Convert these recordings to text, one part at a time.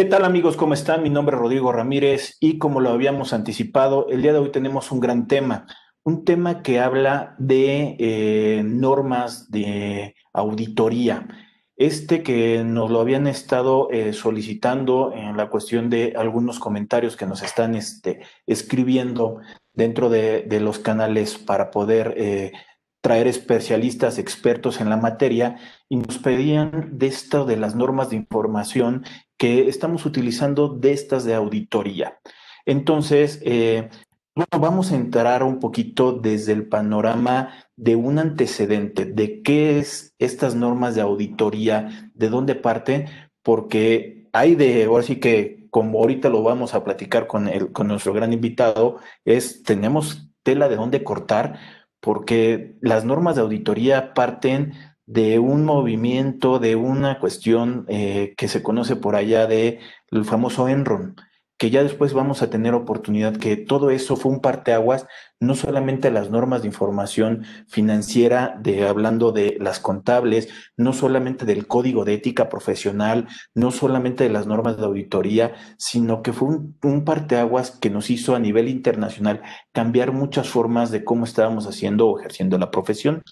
¿Qué tal amigos? ¿Cómo están? Mi nombre es Rodrigo Ramírez y como lo habíamos anticipado, el día de hoy tenemos un gran tema, un tema que habla de eh, normas de auditoría. Este que nos lo habían estado eh, solicitando en la cuestión de algunos comentarios que nos están este, escribiendo dentro de, los canales para poder eh, traer especialistas, expertos en la materia, y nos pedían de esto de las normas de información que estamos utilizando de estas de auditoría. Entonces, eh, bueno, vamos a entrar un poquito desde el panorama de un antecedente, de qué es estas normas de auditoría, de dónde parten, porque hay de, ahora sí que como ahorita lo vamos a platicar con, el, con nuestro gran invitado, es, tenemos tela de dónde cortar, porque las normas de auditoría parten de un movimiento, de una cuestión eh, que se conoce por allá de el famoso Enron que ya después vamos a tener oportunidad, que todo eso fue un parteaguas, no solamente las normas de información financiera, de hablando de las contables, no solamente del código de ética profesional, no solamente de las normas de auditoría, sino que fue un, un parteaguas que nos hizo a nivel internacional cambiar muchas formas de cómo estábamos haciendo o ejerciendo la profesión.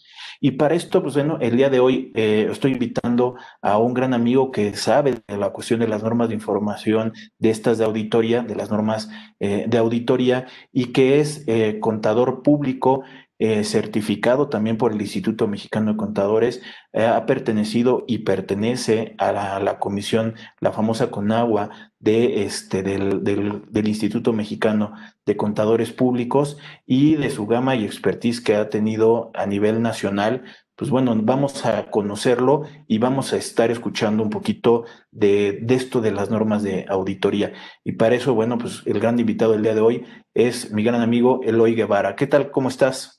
Y para esto, pues bueno, el día de hoy eh, estoy invitando a un gran amigo que sabe de la cuestión de las normas de información, de estas de auditoría, de las normas eh, de auditoría, y que es eh, contador público eh, certificado también por el Instituto Mexicano de Contadores, eh, ha pertenecido y pertenece a la, comisión, la famosa CONAGUA, de este, del, del, Instituto Mexicano de Contadores Públicos y de su gama y expertise que ha tenido a nivel nacional. Pues bueno, vamos a conocerlo y vamos a estar escuchando un poquito de, de esto de las normas de auditoría. Y para eso, bueno, pues el gran invitado del día de hoy es mi gran amigo Eloy Guevara. ¿Qué tal? ¿Cómo estás?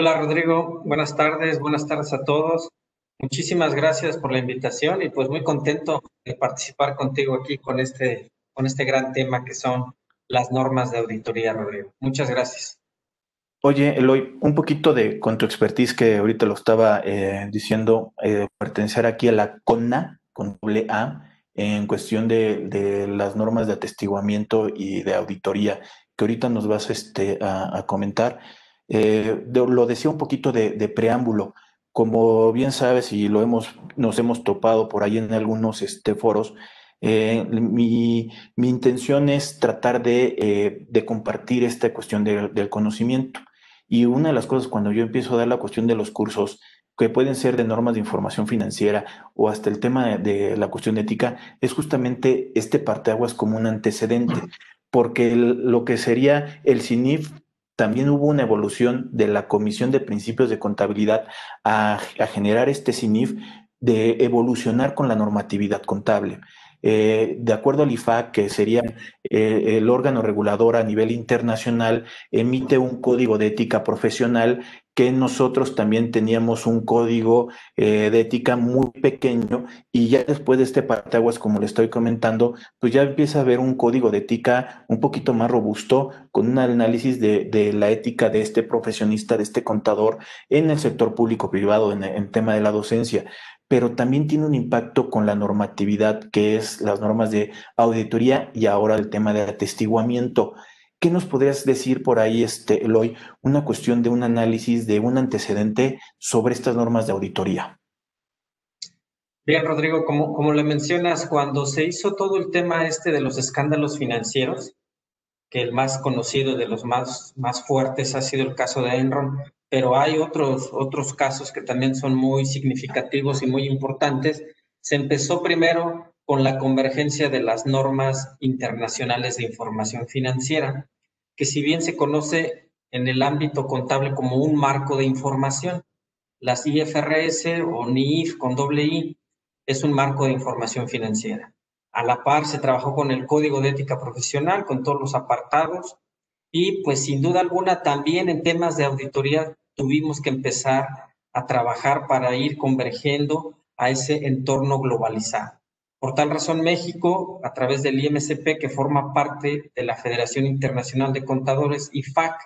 Hola Rodrigo, buenas tardes, buenas tardes a todos. Muchísimas gracias por la invitación y pues muy contento de participar contigo aquí con este, con este gran tema que son las normas de auditoría, Rodrigo. Muchas gracias. Oye, Eloy, un poquito de con tu expertise que ahorita lo estaba eh, diciendo, eh, pertenecer aquí a la CONA, con doble A, en cuestión de, de, las normas de atestiguamiento y de auditoría, que ahorita nos vas este, a, a comentar. Eh, lo decía un poquito de, preámbulo. Como bien sabes y lo hemos, nos hemos topado por ahí en algunos este, foros, eh, mi, intención es tratar de, eh, compartir esta cuestión del conocimiento. Y una de las cosas cuando yo empiezo a dar la cuestión de los cursos, que pueden ser de normas de información financiera o hasta el tema de, la cuestión ética, es justamente este parteaguas como un antecedente, porque lo que sería el CINIF también hubo una evolución de la Comisión de Principios de Contabilidad a, generar este CINIF de evolucionar con la normatividad contable. Eh, de acuerdo al IFAC, que sería eh, el órgano regulador a nivel internacional, emite un código de ética profesional que nosotros también teníamos un código eh, de ética muy pequeño y ya después de este partaguas, como le estoy comentando, pues ya empieza a haber un código de ética un poquito más robusto con un análisis de, la ética de este profesionista, de este contador en el sector público-privado, en tema de la docencia pero también tiene un impacto con la normatividad, que es las normas de auditoría y ahora el tema de atestiguamiento. ¿Qué nos podrías decir por ahí, este, Eloy, una cuestión de un análisis, de un antecedente sobre estas normas de auditoría? Bien, Rodrigo, como, como le mencionas, cuando se hizo todo el tema este de los escándalos financieros, que el más conocido de los más, más fuertes ha sido el caso de Enron, pero hay otros, otros casos que también son muy significativos y muy importantes. Se empezó primero con la convergencia de las normas internacionales de información financiera, que si bien se conoce en el ámbito contable como un marco de información, las IFRS o NIF con doble I es un marco de información financiera. A la par se trabajó con el Código de Ética Profesional, con todos los apartados, y pues sin duda alguna también en temas de auditoría tuvimos que empezar a trabajar para ir convergiendo a ese entorno globalizado. Por tal razón, México, a través del IMCP, que forma parte de la Federación Internacional de Contadores, IFAC,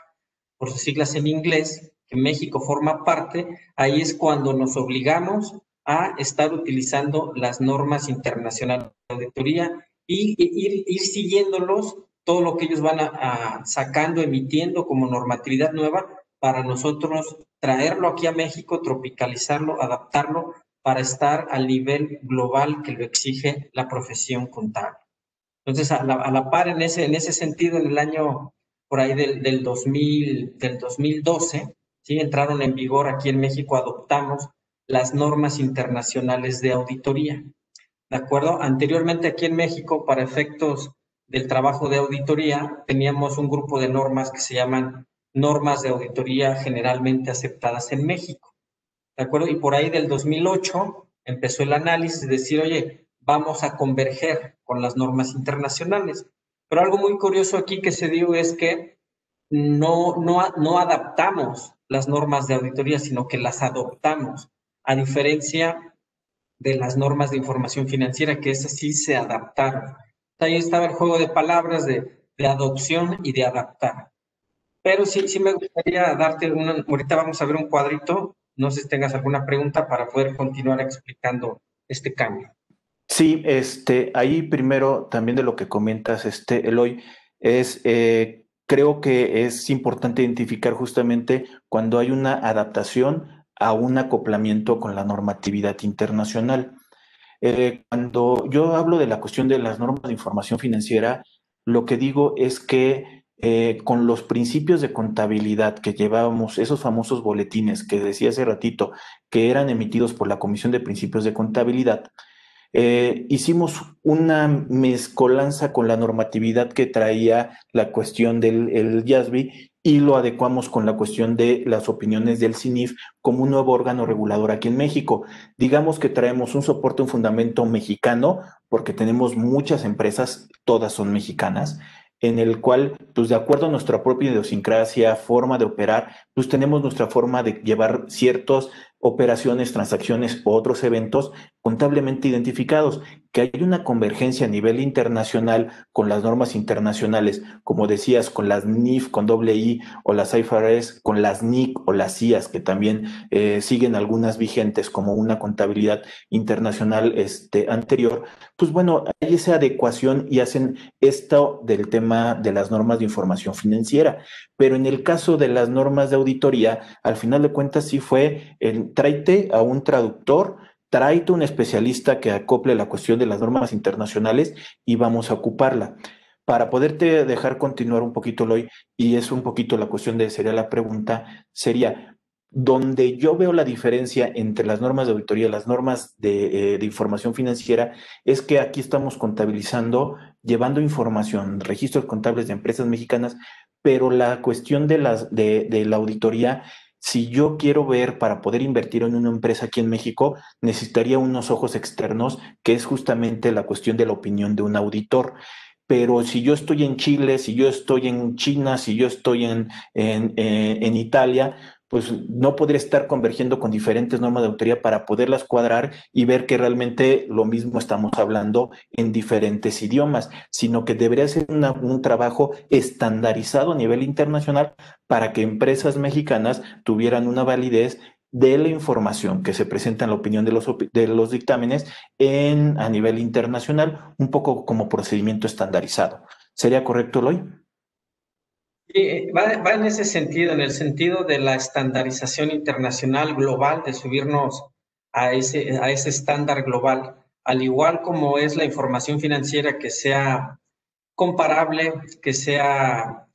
por sus siglas en inglés, que México forma parte, ahí es cuando nos obligamos a estar utilizando las normas internacionales de auditoría y ir, siguiéndolos, todo lo que ellos van sacando, emitiendo como normatividad nueva para nosotros traerlo aquí a México, tropicalizarlo, adaptarlo para estar al nivel global que lo exige la profesión contable. Entonces, a la, par, en ese, en ese sentido, en el año por ahí del, del, 2000, del 2012, ¿sí? entraron en vigor aquí en México, adoptamos las normas internacionales de auditoría. ¿De acuerdo? Anteriormente aquí en México, para efectos del trabajo de auditoría, teníamos un grupo de normas que se llaman normas de auditoría generalmente aceptadas en México. ¿De acuerdo? Y por ahí del 2008 empezó el análisis de decir, oye, vamos a converger con las normas internacionales. Pero algo muy curioso aquí que se dio es que no, no, no adaptamos las normas de auditoría, sino que las adoptamos, a diferencia de las normas de información financiera, que esas sí se adaptaron. Ahí estaba el juego de palabras de, de adopción y de adaptar. Pero sí, sí me gustaría darte una, ahorita vamos a ver un cuadrito, no sé si tengas alguna pregunta para poder continuar explicando este cambio. Sí, este, ahí primero también de lo que comentas, este, Eloy, es eh, creo que es importante identificar justamente cuando hay una adaptación a un acoplamiento con la normatividad internacional. Eh, cuando yo hablo de la cuestión de las normas de información financiera, lo que digo es que eh, con los principios de contabilidad que llevábamos, esos famosos boletines que decía hace ratito, que eran emitidos por la Comisión de Principios de Contabilidad, eh, hicimos una mezcolanza con la normatividad que traía la cuestión del el y lo adecuamos con la cuestión de las opiniones del CINIF como un nuevo órgano regulador aquí en México. Digamos que traemos un soporte, un fundamento mexicano, porque tenemos muchas empresas, todas son mexicanas, en el cual, pues de acuerdo a nuestra propia idiosincrasia, forma de operar, pues tenemos nuestra forma de llevar ciertas operaciones, transacciones u otros eventos contablemente identificados, que hay una convergencia a nivel internacional con las normas internacionales, como decías, con las NIF, con doble I, o las IFRS, con las NIC o las CIAS, que también eh, siguen algunas vigentes como una contabilidad internacional este, anterior, pues bueno, hay esa adecuación y hacen esto del tema de las normas de información financiera. Pero en el caso de las normas de auditoría, al final de cuentas sí fue el tráete a un traductor, tráete un especialista que acople la cuestión de las normas internacionales y vamos a ocuparla. Para poderte dejar continuar un poquito, hoy y es un poquito la cuestión de, sería la pregunta, sería, donde yo veo la diferencia entre las normas de auditoría y las normas de, eh, información financiera es que aquí estamos contabilizando, llevando información, registros contables de empresas mexicanas, pero la cuestión de, las, de, de la auditoría si yo quiero ver para poder invertir en una empresa aquí en México, necesitaría unos ojos externos, que es justamente la cuestión de la opinión de un auditor. Pero si yo estoy en Chile, si yo estoy en China, si yo estoy en, en, eh, en Italia, pues no podría estar convergiendo con diferentes normas de autoría para poderlas cuadrar y ver que realmente lo mismo estamos hablando en diferentes idiomas, sino que debería ser un trabajo estandarizado a nivel internacional para que empresas mexicanas tuvieran una validez de la información que se presenta en la opinión de los, de los dictámenes en, a nivel internacional, un poco como procedimiento estandarizado. ¿Sería correcto, Loy? Sí, va, en ese sentido, en el sentido de la estandarización internacional global, de subirnos a ese, a ese estándar global, al igual como es la información financiera que sea comparable, que sea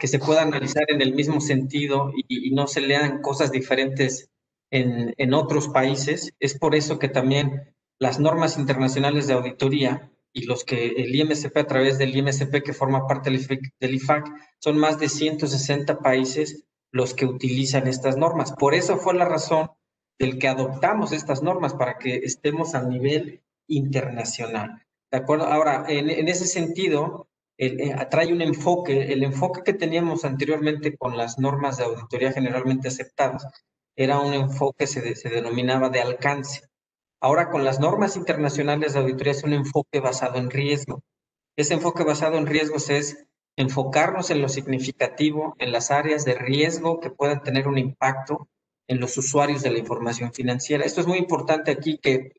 que se pueda analizar en el mismo sentido y, no se lean cosas diferentes en, en, otros países. Es por eso que también las normas internacionales de auditoría y los que el IMSP a través del IMSP que forma parte del IFAC, son más de 160 países los que utilizan estas normas. Por eso fue la razón del que adoptamos estas normas para que estemos a nivel internacional. ¿De acuerdo? Ahora, en, ese sentido, el, eh, trae un enfoque, el enfoque que teníamos anteriormente con las normas de auditoría generalmente aceptadas, era un enfoque, se, se denominaba de alcance. Ahora con las normas internacionales de auditoría es un enfoque basado en riesgo. Ese enfoque basado en riesgos es enfocarnos en lo significativo, en las áreas de riesgo que puedan tener un impacto en los usuarios de la información financiera. Esto es muy importante aquí que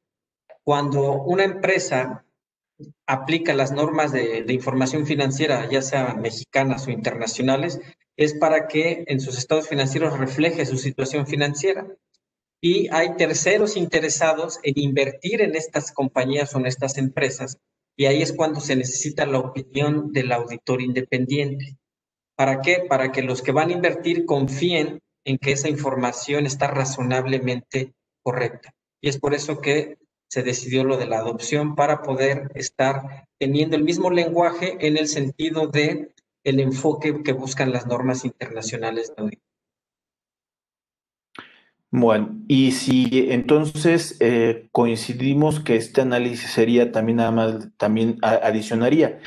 cuando una empresa aplica las normas de, información financiera, ya sea mexicanas o internacionales, es para que en sus estados financieros refleje su situación financiera. Y hay terceros interesados en invertir en estas compañías o en estas empresas. Y ahí es cuando se necesita la opinión del auditor independiente. ¿Para qué? Para que los que van a invertir confíen en que esa información está razonablemente correcta. Y es por eso que se decidió lo de la adopción para poder estar teniendo el mismo lenguaje en el sentido de el enfoque que buscan las normas internacionales de auditoría. Bueno, y si entonces eh, coincidimos que este análisis sería también nada más, también adicionaría.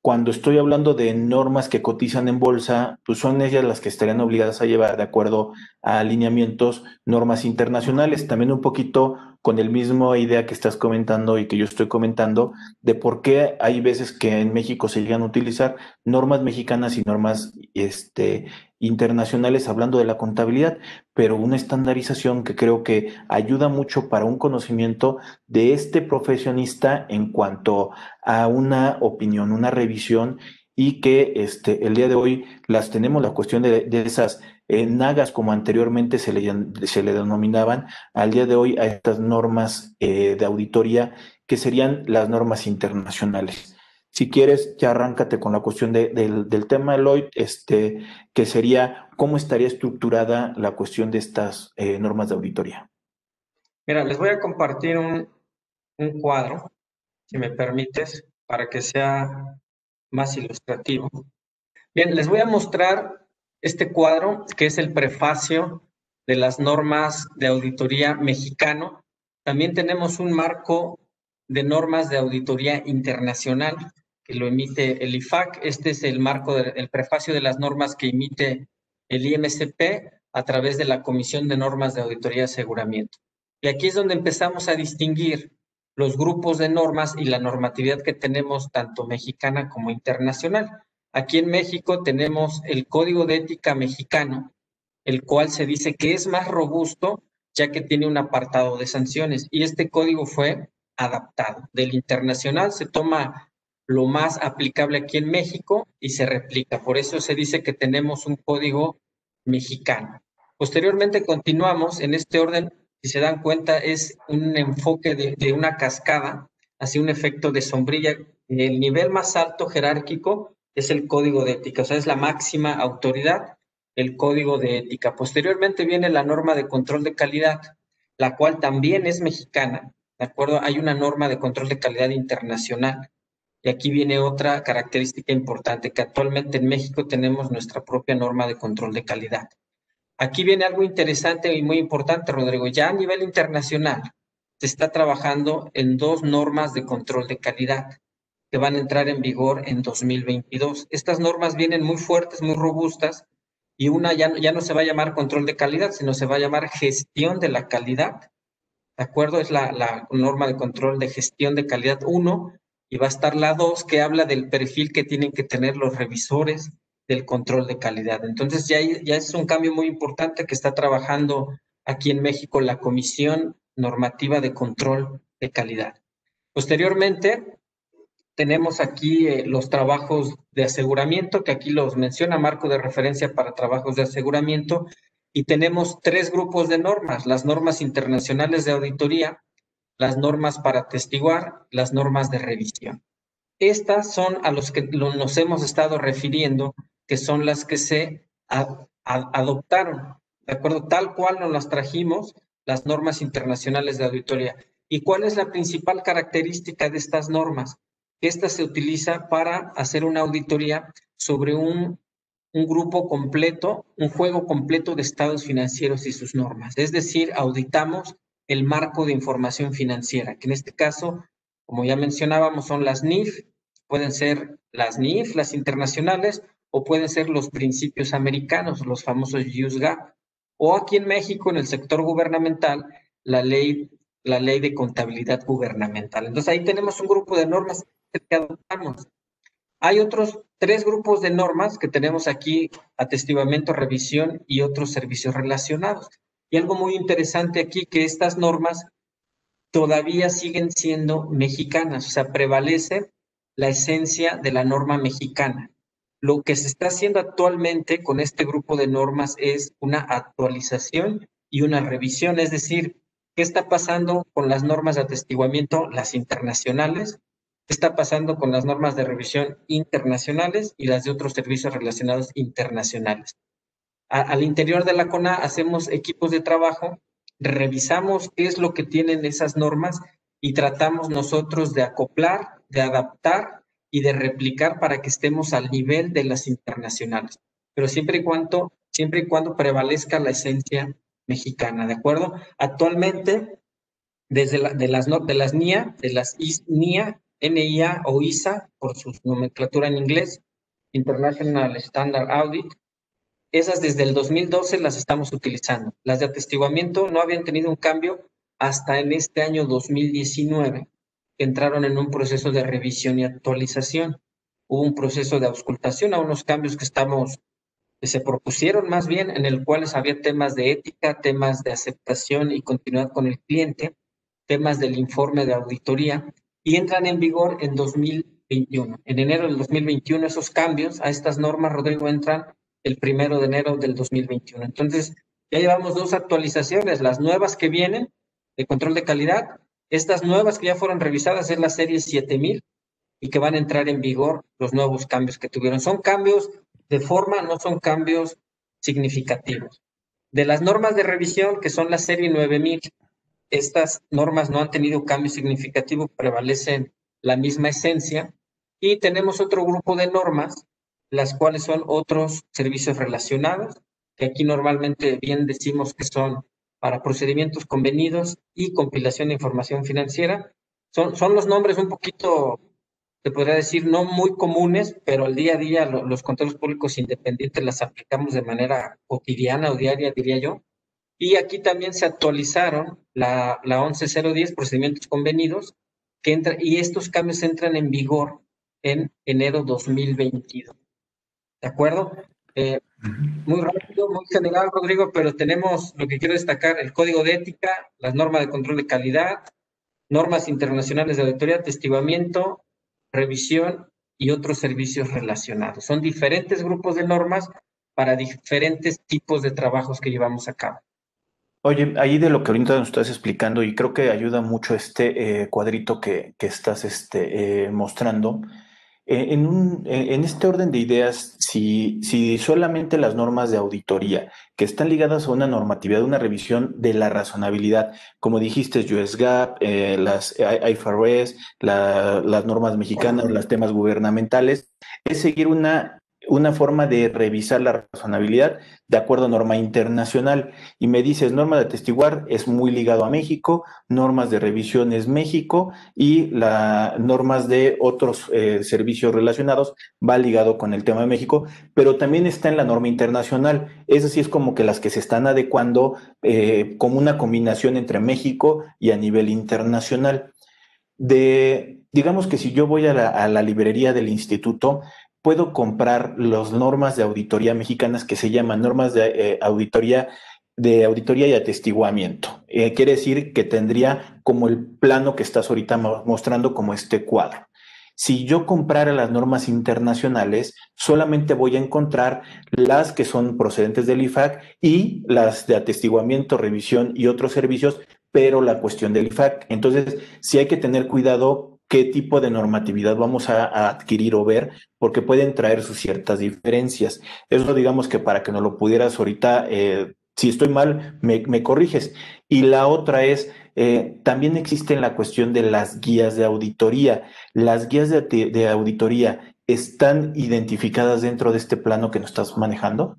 Cuando estoy hablando de normas que cotizan en bolsa, pues son ellas las que estarían obligadas a llevar de acuerdo a alineamientos, normas internacionales, también un poquito con el mismo idea que estás comentando y que yo estoy comentando de por qué hay veces que en México se llegan a utilizar normas mexicanas y normas este, internacionales hablando de la contabilidad, pero una estandarización que creo que ayuda mucho para un conocimiento de este profesionista en cuanto a una opinión, una revisión y que este, el día de hoy las tenemos, la cuestión de, esas eh, nagas como anteriormente se le, se le denominaban, al día de hoy a estas normas eh, de auditoría que serían las normas internacionales. Si quieres, ya arráncate con la cuestión del, tema, Lloyd, este, que sería cómo estaría estructurada la cuestión de estas eh, normas de auditoría. Mira, les voy a compartir un, un cuadro, si me permites, para que sea más ilustrativo. Bien, les voy a mostrar este cuadro, que es el prefacio de las normas de auditoría mexicano. También tenemos un marco de normas de auditoría internacional que lo emite el IFAC. Este es el marco, del prefacio de las normas que emite el IMCP a través de la Comisión de Normas de Auditoría y Aseguramiento. Y aquí es donde empezamos a distinguir los grupos de normas y la normatividad que tenemos tanto mexicana como internacional. Aquí en México tenemos el Código de Ética mexicano, el cual se dice que es más robusto ya que tiene un apartado de sanciones y este código fue adaptado. Del internacional se toma lo más aplicable aquí en México y se replica. Por eso se dice que tenemos un código mexicano. Posteriormente continuamos en este orden, si se dan cuenta, es un enfoque de, una cascada hacia un efecto de sombrilla. El nivel más alto jerárquico es el código de ética, o sea, es la máxima autoridad, el código de ética. Posteriormente viene la norma de control de calidad, la cual también es mexicana, ¿de acuerdo? Hay una norma de control de calidad internacional y aquí viene otra característica importante, que actualmente en México tenemos nuestra propia norma de control de calidad. Aquí viene algo interesante y muy importante, Rodrigo. Ya a nivel internacional se está trabajando en dos normas de control de calidad que van a entrar en vigor en 2022. Estas normas vienen muy fuertes, muy robustas, y una ya, ya no se va a llamar control de calidad, sino se va a llamar gestión de la calidad. ¿De acuerdo? Es la, la norma de control de gestión de calidad 1 y va a estar la 2 que habla del perfil que tienen que tener los revisores del control de calidad. Entonces ya, ya es un cambio muy importante que está trabajando aquí en México la Comisión Normativa de Control de Calidad. Posteriormente, tenemos aquí eh, los trabajos de aseguramiento, que aquí los menciona marco de referencia para trabajos de aseguramiento, y tenemos tres grupos de normas, las normas internacionales de auditoría, las normas para testiguar, las normas de revisión. Estas son a los que nos hemos estado refiriendo, que son las que se adoptaron, ¿de acuerdo? Tal cual nos las trajimos las normas internacionales de auditoría. ¿Y cuál es la principal característica de estas normas? Esta se utiliza para hacer una auditoría sobre un, un grupo completo, un juego completo de estados financieros y sus normas. Es decir, auditamos el marco de información financiera, que en este caso, como ya mencionábamos, son las NIF, pueden ser las NIF, las internacionales, o pueden ser los principios americanos, los famosos USGAP, o aquí en México, en el sector gubernamental, la ley, la ley de contabilidad gubernamental. Entonces ahí tenemos un grupo de normas que adoptamos. Hay otros tres grupos de normas que tenemos aquí, atestiguamiento, revisión y otros servicios relacionados. Y algo muy interesante aquí, que estas normas todavía siguen siendo mexicanas, o sea, prevalece la esencia de la norma mexicana. Lo que se está haciendo actualmente con este grupo de normas es una actualización y una revisión, es decir, ¿qué está pasando con las normas de atestiguamiento, las internacionales? ¿Qué está pasando con las normas de revisión internacionales y las de otros servicios relacionados internacionales? al interior de la CONA hacemos equipos de trabajo, revisamos qué es lo que tienen esas normas y tratamos nosotros de acoplar, de adaptar y de replicar para que estemos al nivel de las internacionales, pero siempre y cuando, siempre y cuando prevalezca la esencia mexicana, ¿de acuerdo? Actualmente, desde de, las, de las NIA, de las NIA, NIA o ISA, por su nomenclatura en inglés, International Standard Audit, esas desde el 2012 las estamos utilizando. Las de atestiguamiento no habían tenido un cambio hasta en este año 2019 entraron en un proceso de revisión y actualización. Hubo un proceso de auscultación a unos cambios que estamos, que se propusieron más bien, en el cual había temas de ética, temas de aceptación y continuidad con el cliente, temas del informe de auditoría, y entran en vigor en 2021. En enero del 2021 esos cambios a estas normas, Rodrigo, entran el primero de enero del 2021. Entonces, ya llevamos dos actualizaciones, las nuevas que vienen de control de calidad estas nuevas que ya fueron revisadas es la serie 7000 y que van a entrar en vigor los nuevos cambios que tuvieron. Son cambios de forma, no son cambios significativos. De las normas de revisión, que son la serie 9000, estas normas no han tenido cambio significativo, prevalecen la misma esencia. Y tenemos otro grupo de normas, las cuales son otros servicios relacionados, que aquí normalmente bien decimos que son para procedimientos convenidos y compilación de información financiera. Son, son los nombres un poquito, se podría decir, no muy comunes, pero al día a día los controles públicos independientes las aplicamos de manera cotidiana o diaria, diría yo. Y aquí también se actualizaron la, la 11010, procedimientos convenidos, que entra, y estos cambios entran en vigor en enero 2022. ¿De acuerdo? Eh, muy rápido, muy general, Rodrigo, pero tenemos lo que quiero destacar, el código de ética, las normas de control de calidad, normas internacionales de auditoría, testiguamiento, revisión y otros servicios relacionados. Son diferentes grupos de normas para diferentes tipos de trabajos que llevamos a cabo. Oye, ahí de lo que ahorita nos estás explicando, y creo que ayuda mucho este eh, cuadrito que, que estás este, eh, mostrando, eh, en, un, eh, en, este orden de ideas, si, si, solamente las normas de auditoría que están ligadas a una normatividad, una revisión de la razonabilidad, como dijiste, US GAAP, eh, las IFRS, las normas mexicanas, los temas gubernamentales, es seguir una una forma de revisar la razonabilidad de acuerdo a norma internacional. Y me dices, norma de atestiguar es muy ligado a México, normas de revisión es México y las normas de otros eh, servicios relacionados va ligado con el tema de México, pero también está en la norma internacional. Es así, es como que las que se están adecuando eh, como una combinación entre México y a nivel internacional. De, digamos que si yo voy a la, a la librería del instituto, puedo comprar las normas de auditoría mexicanas que se llaman normas de eh, auditoría de auditoría y atestiguamiento. Eh, quiere decir que tendría como el plano que estás ahorita mostrando como este cuadro. Si yo comprara las normas internacionales, solamente voy a encontrar las que son procedentes del IFAC y las de atestiguamiento, revisión y otros servicios, pero la cuestión del IFAC. Entonces, sí hay que tener cuidado qué tipo de normatividad vamos a, adquirir o ver, porque pueden traer sus ciertas diferencias. Eso digamos que para que no lo pudieras ahorita, eh, si estoy mal, me, corriges. Y la otra es, eh, también existe la cuestión de las guías de auditoría. Las guías de, auditoría están identificadas dentro de este plano que nos estás manejando.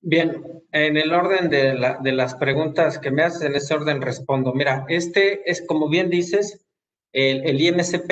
Bien, en el orden de, de, las preguntas que me haces, en ese orden respondo. Mira, este es, como bien dices, el, IMSP,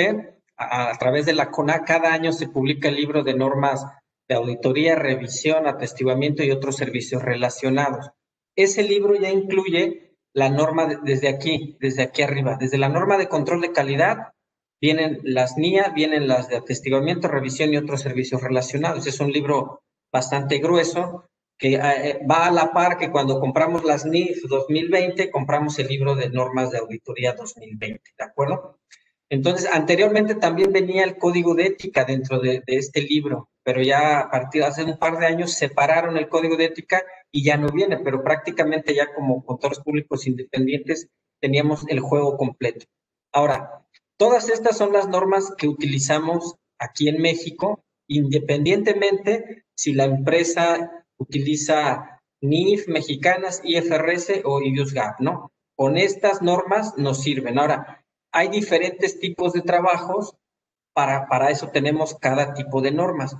a, través de la CONA, cada año se publica el libro de normas de auditoría, revisión, atestiguamiento y otros servicios relacionados. Ese libro ya incluye la norma desde aquí, desde aquí arriba, desde la norma de control de calidad, vienen las NIA, vienen las de atestiguamiento, revisión y otros servicios relacionados. Es un libro bastante grueso que eh, va a la par que cuando compramos las NIF 2020, compramos el libro de normas de auditoría 2020, ¿de acuerdo? Entonces, anteriormente también venía el código de ética dentro de, este libro, pero ya a partir de hace un par de años separaron el código de ética y ya no viene, pero prácticamente ya como contadores públicos independientes teníamos el juego completo. Ahora, todas estas son las normas que utilizamos aquí en México, independientemente si la empresa utiliza NIF mexicanas, IFRS o IUSGAP, ¿no? Con estas normas nos sirven. Ahora, hay diferentes tipos de trabajos, para, para eso tenemos cada tipo de normas.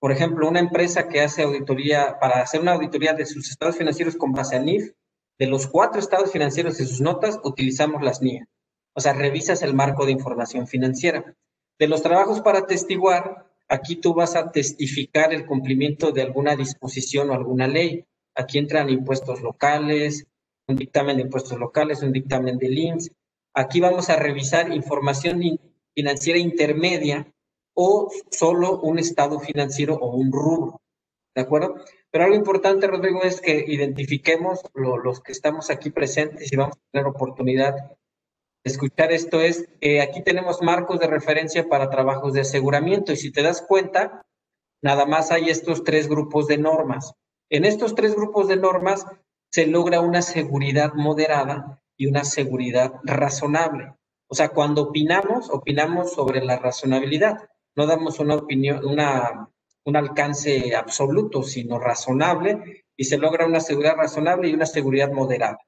Por ejemplo, una empresa que hace auditoría, para hacer una auditoría de sus estados financieros con base a NIF, de los cuatro estados financieros de sus notas, utilizamos las NIA. O sea, revisas el marco de información financiera. De los trabajos para testiguar, aquí tú vas a testificar el cumplimiento de alguna disposición o alguna ley. Aquí entran impuestos locales, un dictamen de impuestos locales, un dictamen de IMSS. Aquí vamos a revisar información financiera intermedia o solo un estado financiero o un rubro. ¿De acuerdo? Pero algo importante, Rodrigo, es que identifiquemos los que estamos aquí presentes y vamos a tener oportunidad escuchar esto es, que aquí tenemos marcos de referencia para trabajos de aseguramiento y si te das cuenta, nada más hay estos tres grupos de normas. En estos tres grupos de normas se logra una seguridad moderada y una seguridad razonable. O sea, cuando opinamos, opinamos sobre la razonabilidad. No damos una opinión, una, un alcance absoluto, sino razonable, y se logra una seguridad razonable y una seguridad moderada.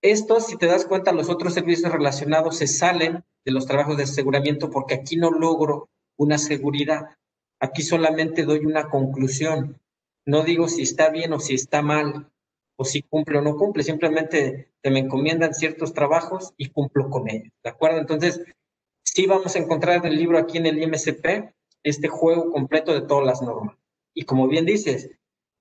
Esto, si te das cuenta, los otros servicios relacionados se salen de los trabajos de aseguramiento porque aquí no logro una seguridad. Aquí solamente doy una conclusión. No digo si está bien o si está mal, o si cumple o no cumple. Simplemente te me encomiendan ciertos trabajos y cumplo con ellos. ¿De acuerdo? Entonces, sí vamos a encontrar en el libro aquí en el IMSP este juego completo de todas las normas. Y como bien dices,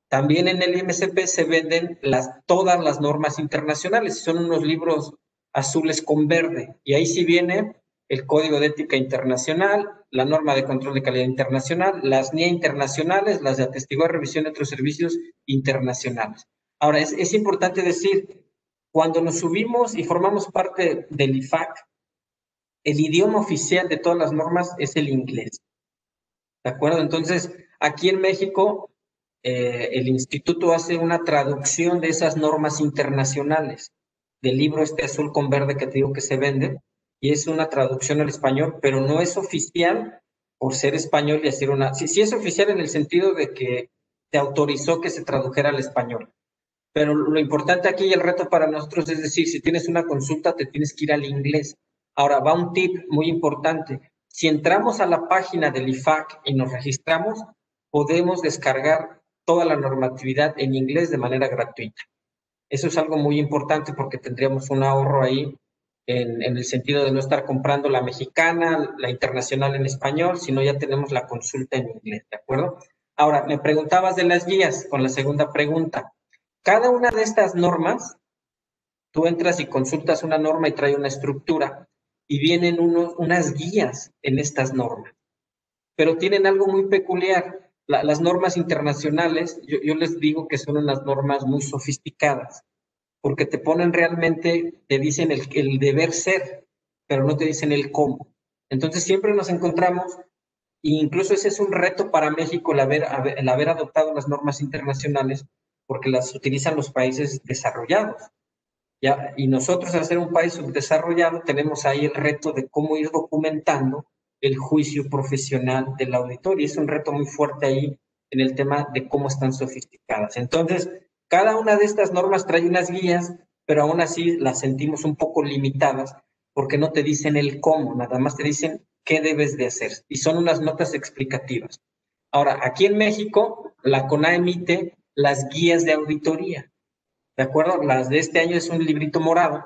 también en el IMCP se venden todas las normas internacionales, son unos libros azules con verde, y ahí sí viene el Código de Ética Internacional, la norma de control de calidad internacional, las NIA internacionales, las de atestiguar revisión de otros servicios internacionales. Ahora, es importante decir, cuando nos subimos y formamos parte del IFAC, el idioma oficial de todas las normas es el inglés. ¿De acuerdo? Entonces, aquí en México eh, el instituto hace una traducción de esas normas internacionales del libro este azul con verde que te digo que se vende, y es una traducción al español, pero no es oficial por ser español y hacer una... Sí, sí es oficial en el sentido de que te autorizó que se tradujera al español. Pero lo importante aquí y el reto para nosotros es decir, si tienes una consulta, te tienes que ir al inglés. Ahora, va un tip muy importante. Si entramos a la página del IFAC y nos registramos, podemos descargar toda la normatividad en inglés de manera gratuita. Eso es algo muy importante porque tendríamos un ahorro ahí en, el sentido de no estar comprando la mexicana, la internacional en español, sino ya tenemos la consulta en inglés, ¿de acuerdo? Ahora, me preguntabas de las guías con la segunda pregunta. Cada una de estas normas, tú entras y consultas una norma y trae una estructura y vienen unos, unas guías en estas normas, pero tienen algo muy peculiar las normas internacionales, yo, les digo que son unas normas muy sofisticadas, porque te ponen realmente, te dicen el, el deber ser, pero no te dicen el cómo. Entonces siempre nos encontramos, e incluso ese es un reto para México el haber, el haber adoptado las normas internacionales, porque las utilizan los países desarrollados. ¿ya? Y nosotros, al ser un país subdesarrollado, tenemos ahí el reto de cómo ir documentando el juicio profesional del auditor y es un reto muy fuerte ahí en el tema de cómo están sofisticadas. Entonces, cada una de estas normas trae unas guías, pero aún así las sentimos un poco limitadas porque no te dicen el cómo, nada más te dicen qué debes de hacer y son unas notas explicativas. Ahora, aquí en México, la CONA emite las guías de auditoría. ¿De acuerdo? Las de este año es un librito morado.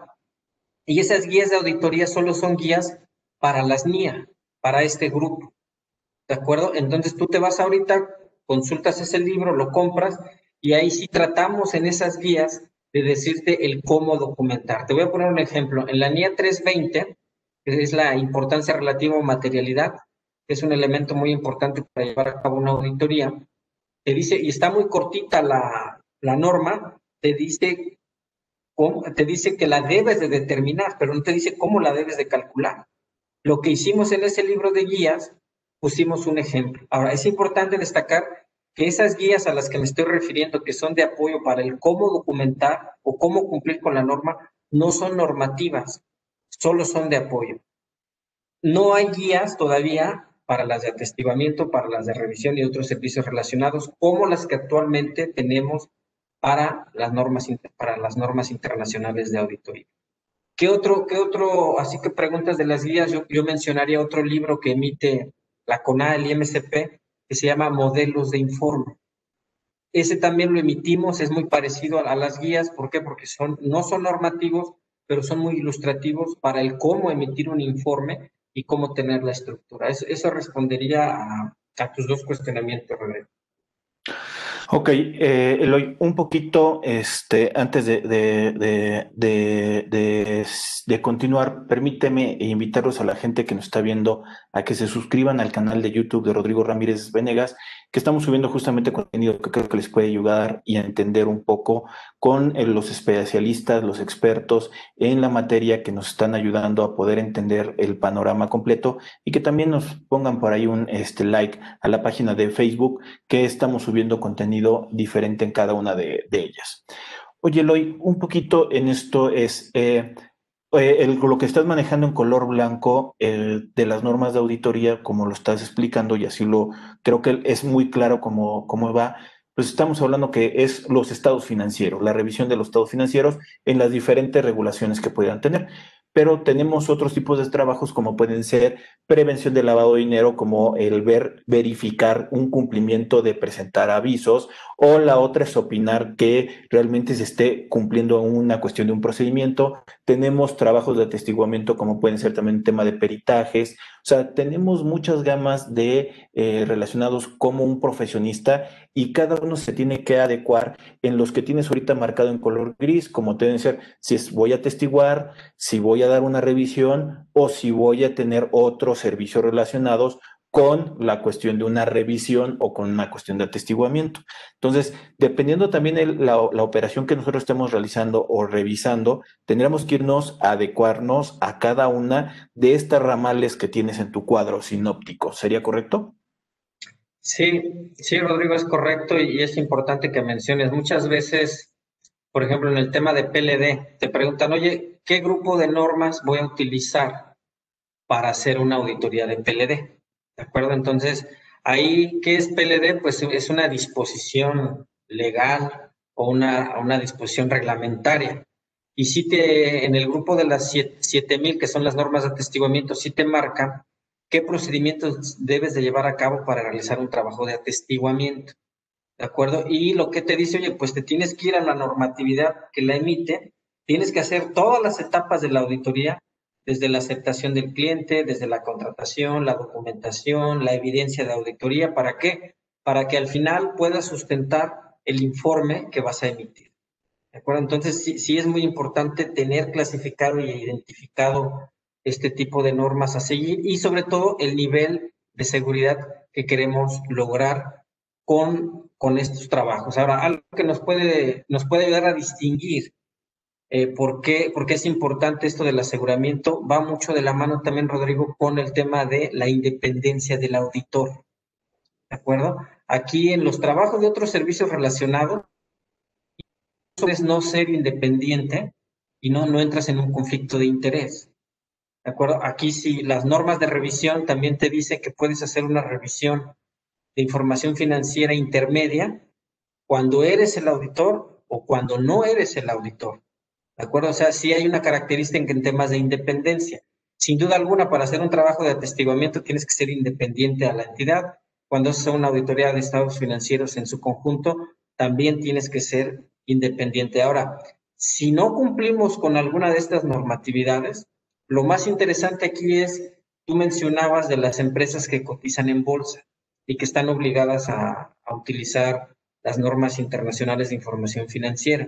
Y esas guías de auditoría solo son guías para las NIA, para este grupo. ¿De acuerdo? Entonces tú te vas ahorita, consultas ese libro, lo compras y ahí sí tratamos en esas guías de decirte el cómo documentar. Te voy a poner un ejemplo. En la NIA 320, que es la importancia relativa a materialidad, es un elemento muy importante para llevar a cabo una auditoría, te dice, y está muy cortita la, la norma, te dice, te dice que la debes de determinar, pero no te dice cómo la debes de calcular. Lo que hicimos en ese libro de guías, pusimos un ejemplo. Ahora, es importante destacar que esas guías a las que me estoy refiriendo, que son de apoyo para el cómo documentar o cómo cumplir con la norma, no son normativas, solo son de apoyo. No hay guías todavía para las de atestiguamiento, para las de revisión y otros servicios relacionados, como las que actualmente tenemos para las normas, para las normas internacionales de auditoría. ¿Qué otro, qué otro, así que preguntas de las guías, yo, yo mencionaría otro libro que emite la CONA, el IMCP, que se llama Modelos de Informe. Ese también lo emitimos, es muy parecido a, las guías, ¿por qué? Porque son, no son normativos, pero son muy ilustrativos para el cómo emitir un informe y cómo tener la estructura. Eso, respondería a, tus dos cuestionamientos, Rodrigo. Ok, eh, Eloy, un poquito este, antes de, de, continuar, permíteme invitarlos a la gente que nos está viendo a que se suscriban al canal de YouTube de Rodrigo Ramírez Venegas que estamos subiendo justamente contenido que creo que les puede ayudar y entender un poco con eh, los especialistas, los expertos en la materia que nos están ayudando a poder entender el panorama completo y que también nos pongan por ahí un este, like a la página de Facebook que estamos subiendo contenido diferente en cada una de, ellas. Oye, Eloy, un poquito en esto es... Eh, eh, lo que estás manejando en color blanco de las normas de auditoría, como lo estás explicando, y así lo creo que es muy claro cómo, cómo va, pues estamos hablando que es los estados financieros, la revisión de los estados financieros en las diferentes regulaciones que puedan tener pero tenemos otros tipos de trabajos como pueden ser prevención de lavado de dinero, como el ver, verificar un cumplimiento de presentar avisos, o la otra es opinar que realmente se esté cumpliendo una cuestión de un procedimiento. Tenemos trabajos de atestiguamiento como pueden ser también tema de peritajes. O sea, tenemos muchas gamas de eh, relacionados como un profesionista y cada uno se tiene que adecuar en los que tienes ahorita marcado en color gris, como deben ser si es, voy a testiguar, si voy a dar una revisión o si voy a tener otros servicios relacionados con la cuestión de una revisión o con una cuestión de atestiguamiento. Entonces, dependiendo también de la, la, operación que nosotros estemos realizando o revisando, tendremos que irnos a adecuarnos a cada una de estas ramales que tienes en tu cuadro sinóptico. ¿Sería correcto? Sí, sí, Rodrigo, es correcto y es importante que menciones. Muchas veces, por ejemplo, en el tema de PLD, te preguntan, oye, ¿qué grupo de normas voy a utilizar para hacer una auditoría de PLD? ¿De acuerdo? Entonces, ahí, ¿qué es PLD? Pues es una disposición legal o una, una disposición reglamentaria. Y si te, en el grupo de las 7000, que son las normas de atestiguamiento, sí te marcan qué procedimientos debes de llevar a cabo para realizar un trabajo de atestiguamiento. ¿De acuerdo? Y lo que te dice, oye, pues te tienes que ir a la normatividad que la emite, tienes que hacer todas las etapas de la auditoría, desde la aceptación del cliente, desde la contratación, la documentación, la evidencia de auditoría, ¿para qué? Para que al final puedas sustentar el informe que vas a emitir. ¿De acuerdo? Entonces, sí, es muy importante tener clasificado y identificado este tipo de normas a seguir y sobre todo el nivel de seguridad que queremos lograr con, con estos trabajos. Ahora, algo que nos puede, nos puede ayudar a distinguir eh, por, qué, por, qué, es importante esto del aseguramiento, va mucho de la mano también, Rodrigo, con el tema de la independencia del auditor. ¿De acuerdo? Aquí en los trabajos de otros servicios relacionados, es no ser independiente y no, no entras en un conflicto de interés. ¿De acuerdo? Aquí sí, las normas de revisión también te dicen que puedes hacer una revisión de información financiera intermedia cuando eres el auditor o cuando no eres el auditor. ¿De acuerdo? O sea, sí hay una característica en temas de independencia. Sin duda alguna, para hacer un trabajo de atestiguamiento tienes que ser independiente a la entidad. Cuando haces una auditoría de estados financieros en su conjunto, también tienes que ser independiente. Ahora, si no cumplimos con alguna de estas normatividades, lo más interesante aquí es, tú mencionabas de las empresas que cotizan en bolsa y que están obligadas a, utilizar las normas internacionales de información financiera.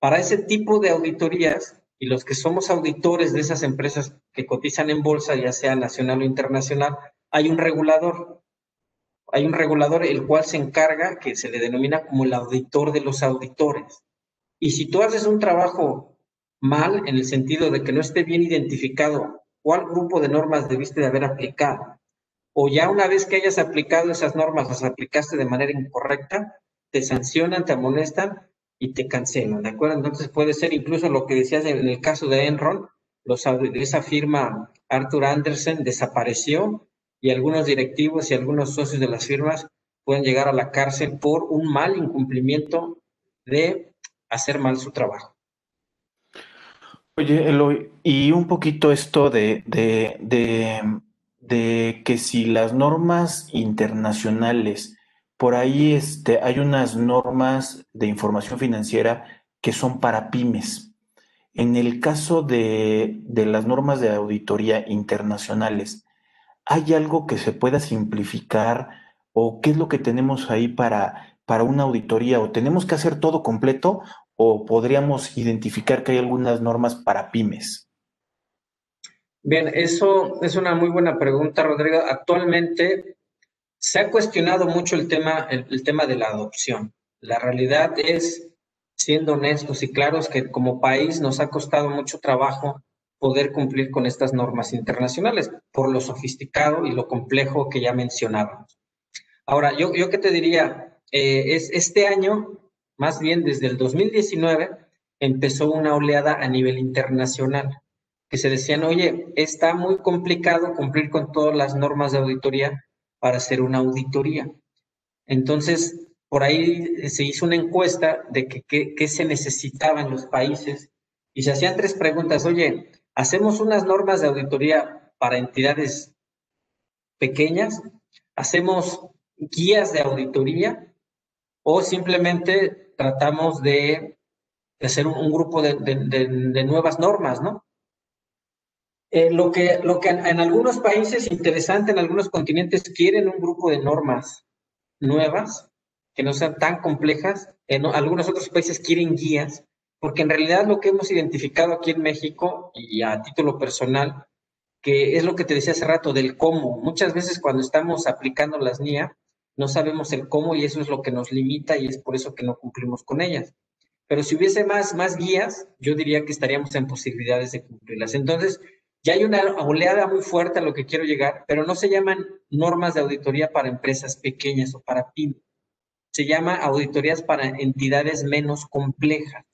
Para ese tipo de auditorías y los que somos auditores de esas empresas que cotizan en bolsa, ya sea nacional o internacional, hay un regulador. hay un regulador el cual se encarga, que se le denomina como el auditor de los auditores. Y si tú haces un trabajo mal, en el sentido de que no esté bien identificado cuál grupo de normas debiste de haber aplicado, o ya una vez que hayas aplicado esas normas, las aplicaste de manera incorrecta, te sancionan, te amonestan y te cancelan, ¿de acuerdo? Entonces puede ser incluso lo que decías en el caso de Enron, esa firma Arthur Andersen desapareció y algunos directivos y algunos socios de las firmas pueden llegar a la cárcel por un mal incumplimiento de hacer mal su trabajo. Oye, Eloy, y un poquito esto de, de, de, que si las normas internacionales, por ahí este, hay unas normas de información financiera que son para pymes. En el caso de, de las normas de auditoría internacionales, ¿Hay algo que se pueda simplificar o qué es lo que tenemos ahí para, para una auditoría? ¿O tenemos que hacer todo completo o podríamos identificar que hay algunas normas para pymes? Bien, eso es una muy buena pregunta, Rodrigo. Actualmente se ha cuestionado mucho el tema, el, tema de la adopción. La realidad es, siendo honestos y claros, que como país nos ha costado mucho trabajo poder cumplir con estas normas internacionales por lo sofisticado y lo complejo que ya mencionábamos. Ahora, yo, yo qué te diría, eh, es este año, más bien desde el 2019, empezó una oleada a nivel internacional que se decían, oye, está muy complicado cumplir con todas las normas de auditoría para hacer una auditoría. Entonces, por ahí se hizo una encuesta de qué se necesitaba en los países y se hacían tres preguntas, oye, Hacemos unas normas de auditoría para entidades pequeñas, hacemos guías de auditoría o simplemente tratamos de, hacer un, grupo de, nuevas normas, ¿no? Eh, lo, que, lo que en, algunos países, interesante, en algunos continentes quieren un grupo de normas nuevas, que no sean tan complejas, en algunos otros países quieren guías, porque en realidad lo que hemos identificado aquí en México y a título personal, que es lo que te decía hace rato del cómo. Muchas veces cuando estamos aplicando las NIA, no sabemos el cómo y eso es lo que nos limita y es por eso que no cumplimos con ellas. Pero si hubiese más, más guías, yo diría que estaríamos en posibilidades de cumplirlas. Entonces, ya hay una oleada muy fuerte a lo que quiero llegar, pero no se llaman normas de auditoría para empresas pequeñas o para pymes. Se llama auditorías para entidades menos complejas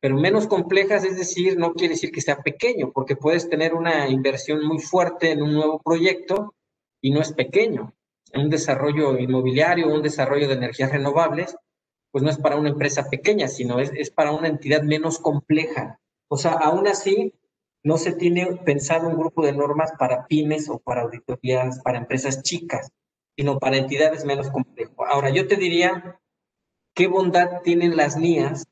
pero menos complejas, es decir, no quiere decir que sea pequeño, porque puedes tener una inversión muy fuerte en un nuevo proyecto y no es pequeño. Un desarrollo inmobiliario, un desarrollo de energías renovables, pues no es para una empresa pequeña, sino es, es para una entidad menos compleja. O sea, aún así, no se tiene pensado un grupo de normas para pymes o para auditorías, para empresas chicas, sino para entidades menos complejas. Ahora, yo te diría, ¿qué bondad tienen las NIAS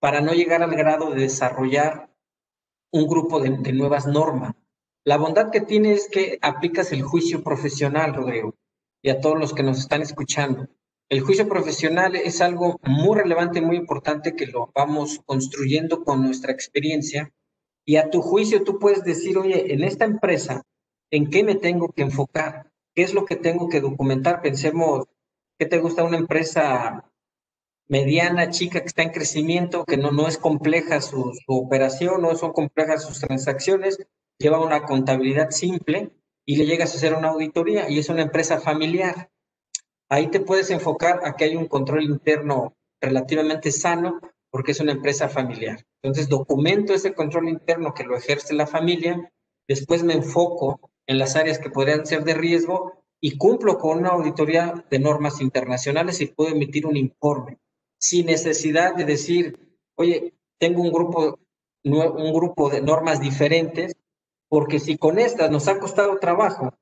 para no llegar al grado de desarrollar un grupo de, nuevas normas. La bondad que tiene es que aplicas el juicio profesional, Rodrigo, y a todos los que nos están escuchando. El juicio profesional es algo muy relevante, muy importante que lo vamos construyendo con nuestra experiencia. Y a tu juicio tú puedes decir, oye, en esta empresa, ¿en qué me tengo que enfocar? ¿Qué es lo que tengo que documentar? Pensemos, ¿qué te gusta una empresa mediana, chica, que está en crecimiento, que no, no es compleja su, operación, no son complejas sus transacciones, lleva una contabilidad simple y le llegas a hacer una auditoría y es una empresa familiar. Ahí te puedes enfocar a que hay un control interno relativamente sano porque es una empresa familiar. Entonces documento ese control interno que lo ejerce la familia, después me enfoco en las áreas que podrían ser de riesgo y cumplo con una auditoría de normas internacionales y puedo emitir un informe sin necesidad de decir, oye, tengo un grupo, un grupo de normas diferentes, porque si con estas nos ha costado trabajo,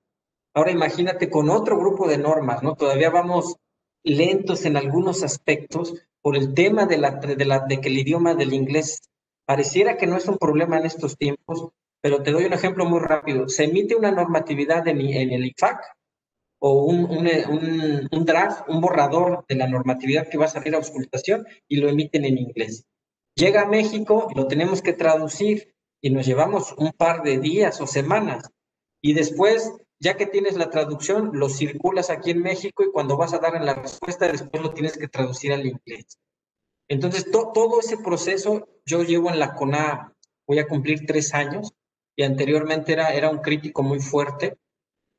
ahora imagínate con otro grupo de normas, ¿no? Todavía vamos lentos en algunos aspectos por el tema de, la, de, que el idioma del inglés pareciera que no es un problema en estos tiempos, pero te doy un ejemplo muy rápido. Se emite una normatividad en, el IFAC o un, un, un, draft, un borrador de la normatividad que va a salir a auscultación y lo emiten en inglés. Llega a México, lo tenemos que traducir y nos llevamos un par de días o semanas. Y después ya que tienes la traducción, lo circulas aquí en México y cuando vas a dar en la respuesta, después lo tienes que traducir al inglés. Entonces, todo ese proceso yo llevo en la CONA, voy a cumplir tres años, y anteriormente era, era un crítico muy fuerte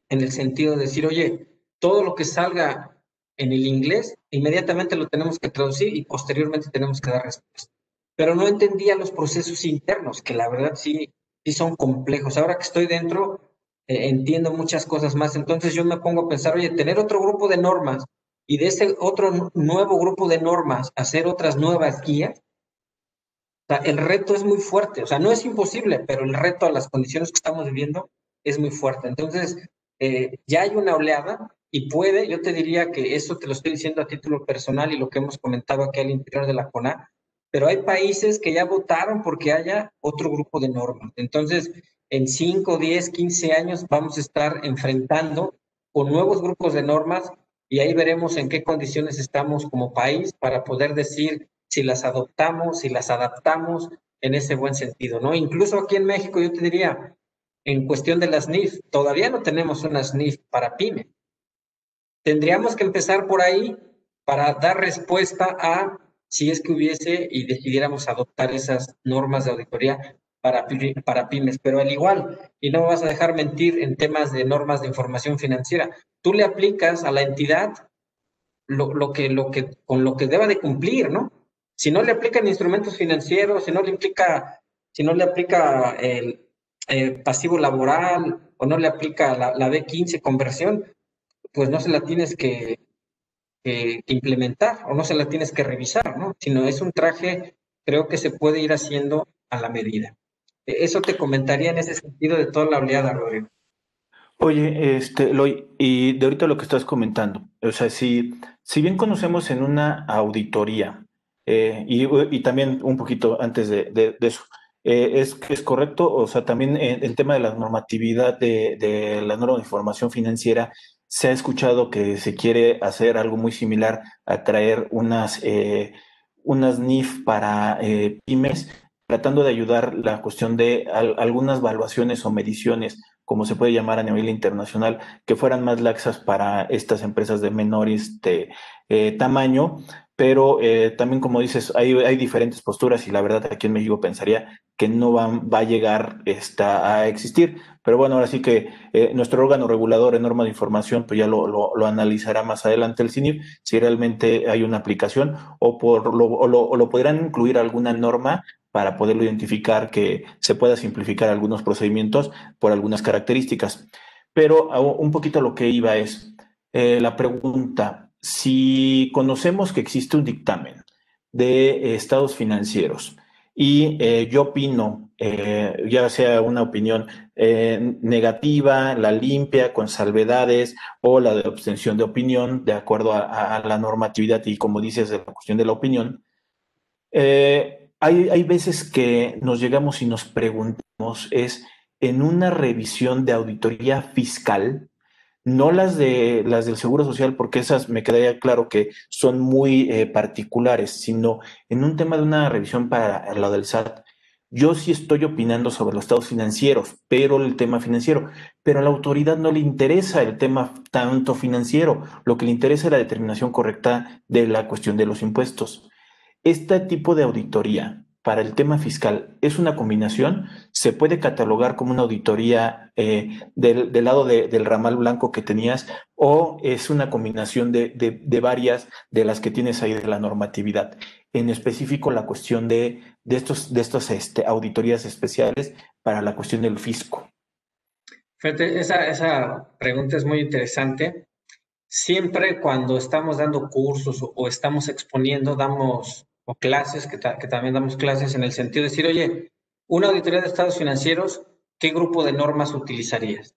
en el sentido de decir, oye, todo lo que salga en el inglés, inmediatamente lo tenemos que traducir y posteriormente tenemos que dar respuesta. Pero no entendía los procesos internos, que la verdad sí, sí son complejos. Ahora que estoy dentro, eh, entiendo muchas cosas más. Entonces yo me pongo a pensar, oye, tener otro grupo de normas y de ese otro nuevo grupo de normas hacer otras nuevas guías, el reto es muy fuerte. O sea, no es imposible, pero el reto a las condiciones que estamos viviendo es muy fuerte. Entonces, eh, ya hay una oleada y puede, yo te diría que eso te lo estoy diciendo a título personal y lo que hemos comentado aquí al interior de la CONA, pero hay países que ya votaron porque haya otro grupo de normas. Entonces, en 5, 10, 15 años vamos a estar enfrentando con nuevos grupos de normas y ahí veremos en qué condiciones estamos como país para poder decir si las adoptamos, si las adaptamos en ese buen sentido, ¿no? Incluso aquí en México yo te diría, en cuestión de las NIF, todavía no tenemos una NIF para pyme. Tendríamos que empezar por ahí para dar respuesta a si es que hubiese y decidiéramos adoptar esas normas de auditoría para, para pymes, pero al igual, y no vas a dejar mentir en temas de normas de información financiera, tú le aplicas a la entidad lo, lo, que, lo que, con lo que deba de cumplir, ¿no? Si no le aplican instrumentos financieros, si no le implica, si no le aplica el, pasivo laboral o no le aplica la, la B15 conversión, pues no se la tienes que, implementar o no se la tienes que revisar, ¿no? Sino es un traje, creo que se puede ir haciendo a la medida. Eso te comentaría en ese sentido de toda la oleada, Rodrigo. Oye, este, Loy, y de ahorita lo que estás comentando, o sea, si, si bien conocemos en una auditoría, eh, y, también un poquito antes de, eso, eh, es, es correcto, o sea, también el tema de la normatividad de, de la norma de información financiera se ha escuchado que se quiere hacer algo muy similar a traer unas, eh, unas NIF para eh, pymes, tratando de ayudar la cuestión de algunas evaluaciones o mediciones, como se puede llamar a nivel internacional, que fueran más laxas para estas empresas de menor este, eh, tamaño, pero también como dices, hay, hay, diferentes posturas y la verdad aquí en México pensaría que no va, va a llegar esta, a existir. Pero bueno, ahora sí que eh, nuestro órgano regulador en norma de información, pues ya lo, lo, analizará más adelante el CINIP, si realmente hay una aplicación o, por lo, o lo, o lo podrán incluir alguna norma para poderlo identificar, que se pueda simplificar algunos procedimientos por algunas características. Pero un poquito lo que iba es eh, la pregunta, si conocemos que existe un dictamen de estados financieros y eh, yo opino, eh, ya sea una opinión eh, negativa, la limpia, con salvedades, o la de abstención de opinión, de acuerdo a, la normatividad y como dices, de la cuestión de la opinión. Hay, hay veces que nos llegamos y nos preguntamos, es en una revisión de auditoría fiscal, no las de las del Seguro Social, porque esas me quedaría claro que son muy eh, particulares, sino en un tema de una revisión para lo del SAT. Yo sí estoy opinando sobre los estados financieros, pero el tema financiero, pero a la autoridad no le interesa el tema tanto financiero, lo que le interesa es la determinación correcta de la cuestión de los impuestos. Este tipo de auditoría para el tema fiscal es una combinación, se puede catalogar como una auditoría eh, del, lado del ramal blanco que tenías o es una combinación de, varias de las que tienes ahí de la normatividad. En específico, la cuestión de, estos, de este, auditorías especiales para la cuestión del fisco. Esa, esa pregunta es muy interesante. Siempre cuando estamos dando cursos o estamos exponiendo, damos o clases, que, también damos clases en el sentido de decir, oye, una auditoría de estados financieros, ¿qué grupo de normas utilizarías?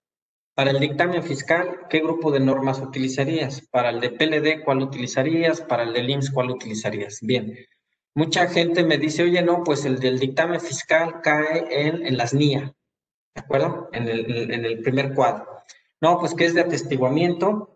Para el dictamen fiscal, ¿qué grupo de normas utilizarías? Para el de PLD, ¿cuál utilizarías? Para el del IMSS, ¿cuál utilizarías? Bien. Mucha gente me dice, oye, no, pues el del dictamen fiscal cae en, en las NIA, ¿de acuerdo? En el, en el primer cuadro. No, pues que es de atestiguamiento,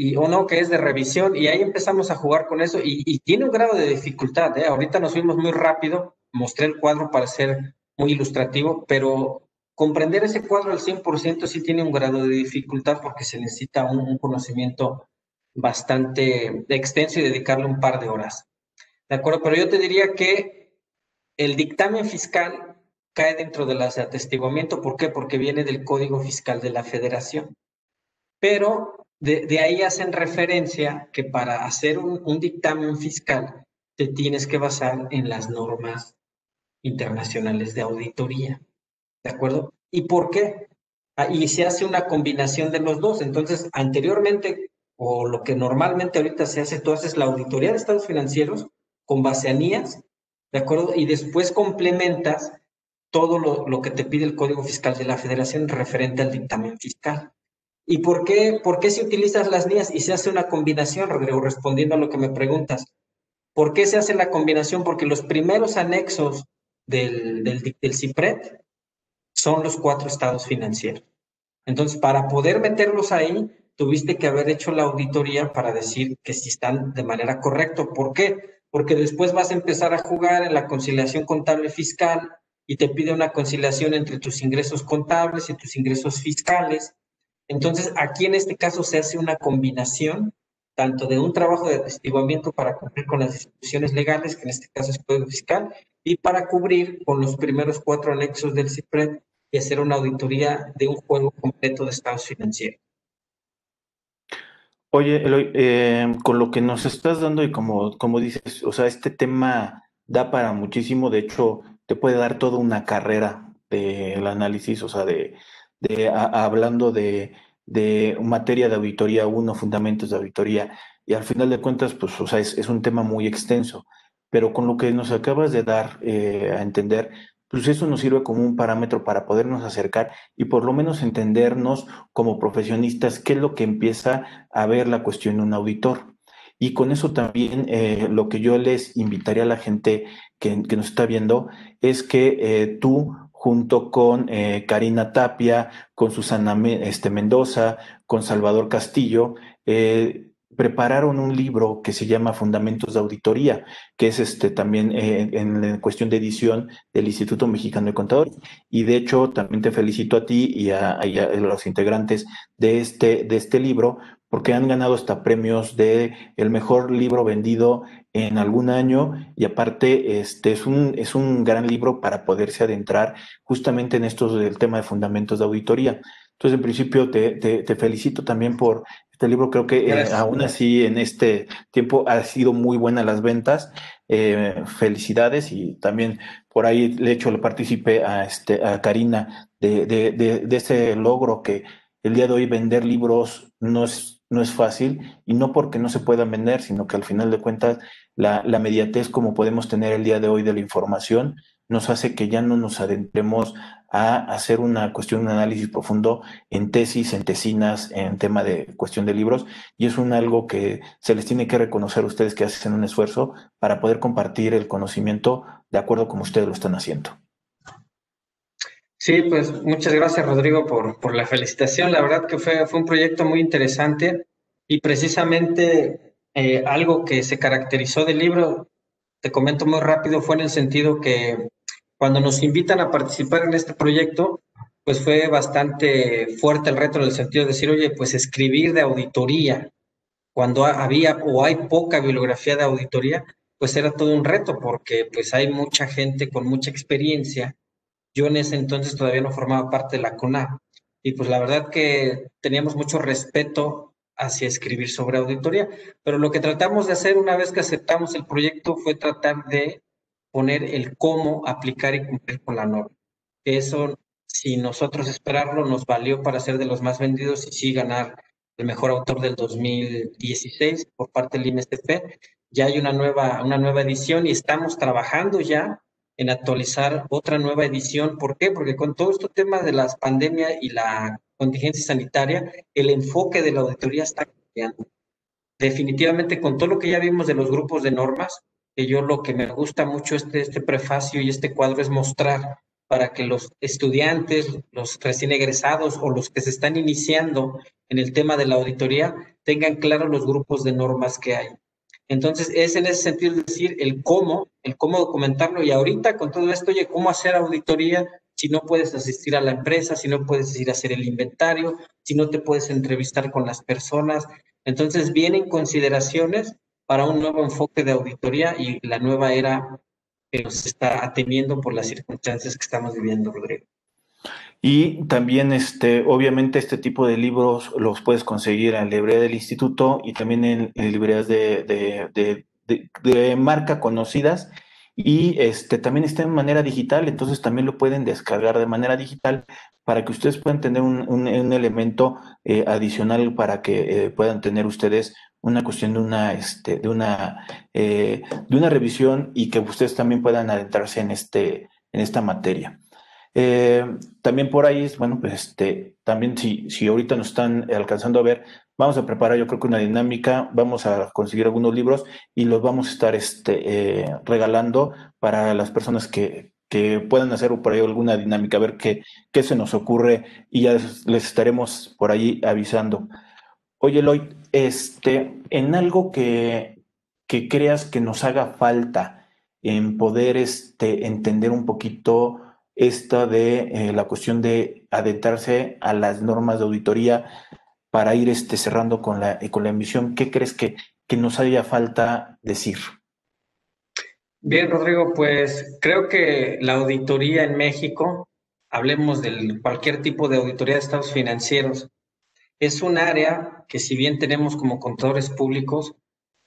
y uno que es de revisión, y ahí empezamos a jugar con eso, y, tiene un grado de dificultad, ¿eh? ahorita nos fuimos muy rápido, mostré el cuadro para ser muy ilustrativo, pero comprender ese cuadro al 100% sí tiene un grado de dificultad porque se necesita un, conocimiento bastante extenso y dedicarle un par de horas. ¿De acuerdo? Pero yo te diría que el dictamen fiscal cae dentro de las atestiguamiento. ¿Por qué? Porque viene del Código Fiscal de la Federación. Pero de, ahí hacen referencia que para hacer un dictamen fiscal te tienes que basar en las normas internacionales de auditoría. ¿De acuerdo? ¿Y por qué? Ah, y se hace una combinación de los dos. Entonces, anteriormente, o lo que normalmente ahorita se hace, tú haces la auditoría de estados financieros con base a ¿de acuerdo? Y después complementas todo lo, que te pide el Código Fiscal de la Federación referente al dictamen fiscal. ¿Y por qué, por qué si utilizas las NIAS y se hace una combinación, Rodrigo, respondiendo a lo que me preguntas? ¿Por qué se hace la combinación? Porque los primeros anexos del, del, del CIPRED son los cuatro estados financieros. Entonces, para poder meterlos ahí, tuviste que haber hecho la auditoría para decir que si están de manera correcta. ¿Por qué? Porque después vas a empezar a jugar en la conciliación contable fiscal y te pide una conciliación entre tus ingresos contables y tus ingresos fiscales. Entonces, aquí en este caso se hace una combinación tanto de un trabajo de atestiguamiento para cumplir con las instituciones legales, que en este caso es Código Fiscal, y para cubrir con los primeros cuatro anexos del CIPRED y hacer una auditoría de un juego completo de estados financieros. Oye, Eloy, eh, con lo que nos estás dando y como, como dices, o sea, este tema da para muchísimo, de hecho, te puede dar toda una carrera del análisis, o sea, de, de hablando de, de materia de auditoría uno, fundamentos de auditoría, y al final de cuentas, pues, o sea, es, es un tema muy extenso pero con lo que nos acabas de dar eh, a entender, pues eso nos sirve como un parámetro para podernos acercar y por lo menos entendernos como profesionistas qué es lo que empieza a ver la cuestión de un auditor. Y con eso también eh, lo que yo les invitaría a la gente que, nos está viendo es que eh, tú junto con Karina Tapia, con Susana este, Mendoza, con Salvador Castillo, prepararon un libro que se llama Fundamentos de Auditoría, que es este también eh, en, cuestión de edición del Instituto Mexicano de Contadores. Y de hecho, también te felicito a ti y a, los integrantes de este, de este libro, porque han ganado hasta premios de el mejor libro vendido en algún año y aparte este es un, es un gran libro para poderse adentrar justamente en esto del tema de fundamentos de auditoría. Entonces, en principio, te, te felicito también por este libro creo que eh, aún así en este tiempo ha sido muy buena las ventas. Eh, felicidades y también por ahí le hecho le participé a este a Karina de, de, de, ese logro que el día de hoy vender libros no es, no es fácil y no porque no se puedan vender, sino que al final de cuentas la, la mediatez como podemos tener el día de hoy de la información nos hace que ya no nos adentremos a hacer una cuestión, un análisis profundo en tesis, en tesinas, en tema de cuestión de libros, y es un algo que se les tiene que reconocer a ustedes que hacen un esfuerzo para poder compartir el conocimiento de acuerdo como ustedes lo están haciendo. Sí, pues muchas gracias Rodrigo por, por la felicitación. La verdad que fue, fue un proyecto muy interesante y precisamente eh, algo que se caracterizó del libro, te comento muy rápido, fue en el sentido que cuando nos invitan a participar en este proyecto, pues fue bastante fuerte el reto en el sentido de decir, oye, pues escribir de auditoría, cuando había o hay poca bibliografía de auditoría, pues era todo un reto porque pues hay mucha gente con mucha experiencia. Yo en ese entonces todavía no formaba parte de la CONA y pues la verdad que teníamos mucho respeto hacia escribir sobre auditoría, pero lo que tratamos de hacer una vez que aceptamos el proyecto fue tratar de poner el cómo aplicar y cumplir con la norma. Eso, si nosotros esperarlo, nos valió para ser de los más vendidos y sí ganar el mejor autor del 2016 por parte del INSP. Ya hay una nueva, una nueva edición y estamos trabajando ya en actualizar otra nueva edición. ¿Por qué? Porque con todo este tema de las pandemias y la contingencia sanitaria, el enfoque de la auditoría está cambiando. Definitivamente, con todo lo que ya vimos de los grupos de normas, que yo lo que me gusta mucho este, este prefacio y este cuadro es mostrar para que los estudiantes, los recién egresados o los que se están iniciando en el tema de la auditoría tengan claro los grupos de normas que hay. Entonces, es en ese sentido decir el cómo, el cómo documentarlo y ahorita con todo esto, oye, cómo hacer auditoría si no puedes asistir a la empresa, si no puedes ir a hacer el inventario, si no te puedes entrevistar con las personas. Entonces vienen consideraciones para un nuevo enfoque de auditoría y la nueva era que nos está atendiendo por las circunstancias que estamos viviendo, Rodrigo. Y también, este, obviamente, este tipo de libros los puedes conseguir en la librería del instituto y también en, librerías de, de, marca conocidas. Y este, también está en manera digital, entonces también lo pueden descargar de manera digital para que ustedes puedan tener un, un, elemento eh, adicional para que eh, puedan tener ustedes una cuestión de una, este, de una, eh, de una revisión y que ustedes también puedan adentrarse en, este, en esta materia. Eh, también por ahí, bueno, pues este, también si, si ahorita nos están alcanzando a ver, vamos a preparar yo creo que una dinámica, vamos a conseguir algunos libros y los vamos a estar este, eh, regalando para las personas que, que puedan hacer por ahí alguna dinámica, a ver qué, qué se nos ocurre y ya les estaremos por ahí avisando. Oye, Lloyd, este, en algo que, que creas que nos haga falta en poder este, entender un poquito esta de eh, la cuestión de adentrarse a las normas de auditoría para ir este, cerrando con la, con la emisión, ¿qué crees que, que nos haría falta decir? Bien, Rodrigo, pues creo que la auditoría en México, hablemos de cualquier tipo de auditoría de estados financieros, es un área que si bien tenemos como contadores públicos,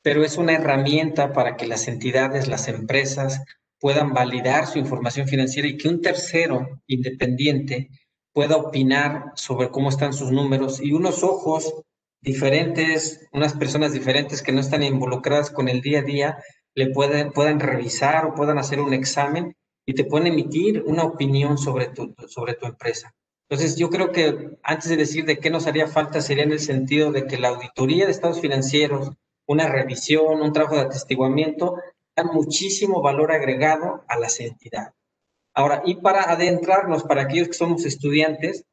pero es una herramienta para que las entidades, las empresas puedan validar su información financiera y que un tercero independiente pueda opinar sobre cómo están sus números y unos ojos diferentes, unas personas diferentes que no están involucradas con el día a día, le pueden, puedan revisar o puedan hacer un examen y te pueden emitir una opinión sobre tu, sobre tu empresa. Entonces, yo creo que antes de decir de qué nos haría falta sería en el sentido de que la auditoría de estados financieros, una revisión, un trabajo de atestiguamiento, muchísimo valor agregado a las entidades. Ahora, y para adentrarnos, para aquellos que somos estudiantes,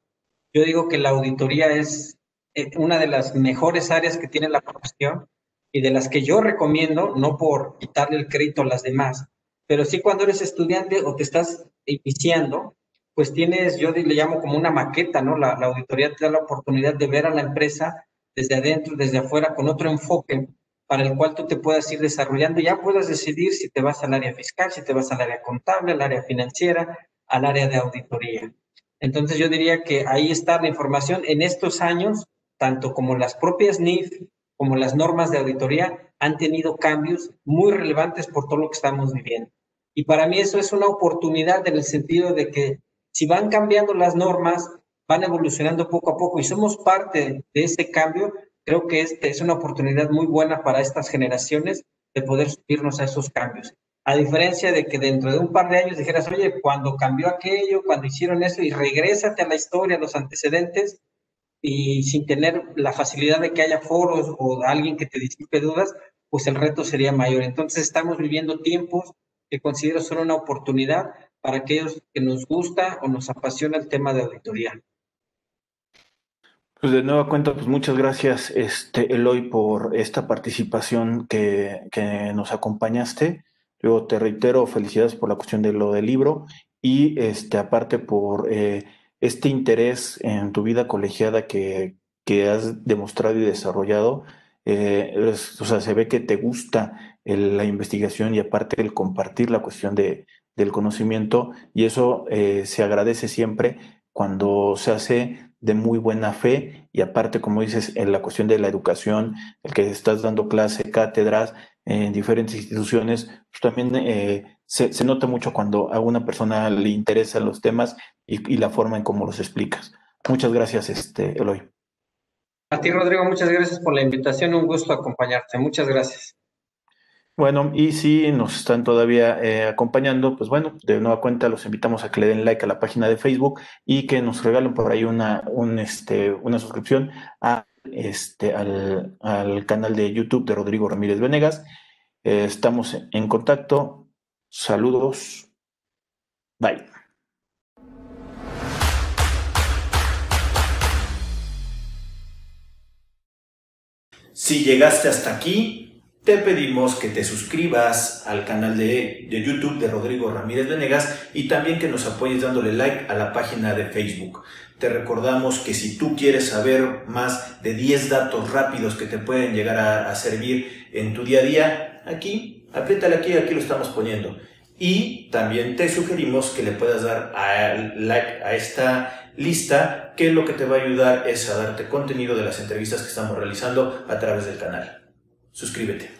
yo digo que la auditoría es eh, una de las mejores áreas que tiene la profesión y de las que yo recomiendo, no por quitarle el crédito a las demás, pero sí cuando eres estudiante o te estás iniciando, pues tienes, yo le llamo como una maqueta, ¿no? La, auditoría te da la oportunidad de ver a la empresa desde adentro, desde afuera, con otro enfoque para el cual tú te puedas ir desarrollando ya puedas decidir si te vas al área fiscal, si te vas al área contable, al área financiera, al área de auditoría. Entonces yo diría que ahí está la información. En estos años, tanto como las propias NIF como las normas de auditoría han tenido cambios muy relevantes por todo lo que estamos viviendo. Y para mí eso es una oportunidad en el sentido de que si van cambiando las normas, van evolucionando poco a poco y somos parte de ese cambio, creo que este es una oportunidad muy buena para estas generaciones de poder subirnos a esos cambios. A diferencia de que dentro de un par de años dijeras, oye, cuando cambió aquello, cuando hicieron eso, y regrésate a la historia, a los antecedentes, y sin tener la facilidad de que haya foros o alguien que te disipe dudas, pues el reto sería mayor. Entonces estamos viviendo tiempos que considero son una oportunidad para aquellos que nos gusta o nos apasiona el tema de auditoría. Pues de nueva cuenta, pues muchas gracias, este, Eloy, por esta participación que, nos acompañaste. Luego te reitero, felicidades por la cuestión de lo del libro y este, aparte por eh, este interés en tu vida colegiada que, has demostrado y desarrollado. Eh, o sea, se ve que te gusta la investigación y aparte el compartir la cuestión de, del conocimiento y eso eh, se agradece siempre cuando se hace de muy buena fe y aparte, como dices, en la cuestión de la educación, el que estás dando clase, cátedras en diferentes instituciones, pues también eh, se, nota mucho cuando a una persona le interesan los temas y, la forma en cómo los explicas. Muchas gracias, este, Eloy. A ti, Rodrigo, muchas gracias por la invitación. Un gusto acompañarte. Muchas gracias. Bueno, y si nos están todavía eh, acompañando, pues bueno, de nueva cuenta los invitamos a que le den like a la página de Facebook y que nos regalen por ahí una, un, este, una suscripción a, este, al, canal de YouTube de Rodrigo Ramírez Venegas. Eh, estamos en contacto. Saludos. Bye. Si llegaste hasta aquí, te pedimos que te suscribas al canal de, de, YouTube de Rodrigo Ramírez Venegas y también que nos apoyes dándole like a la página de Facebook. Te recordamos que si tú quieres saber más de 10 datos rápidos que te pueden llegar a, servir en tu día a día, aquí, apriétale aquí, aquí lo estamos poniendo. Y también te sugerimos que le puedas dar a like a esta lista, que lo que te va a ayudar es a darte contenido de las entrevistas que estamos realizando a través del canal. Suscríbete.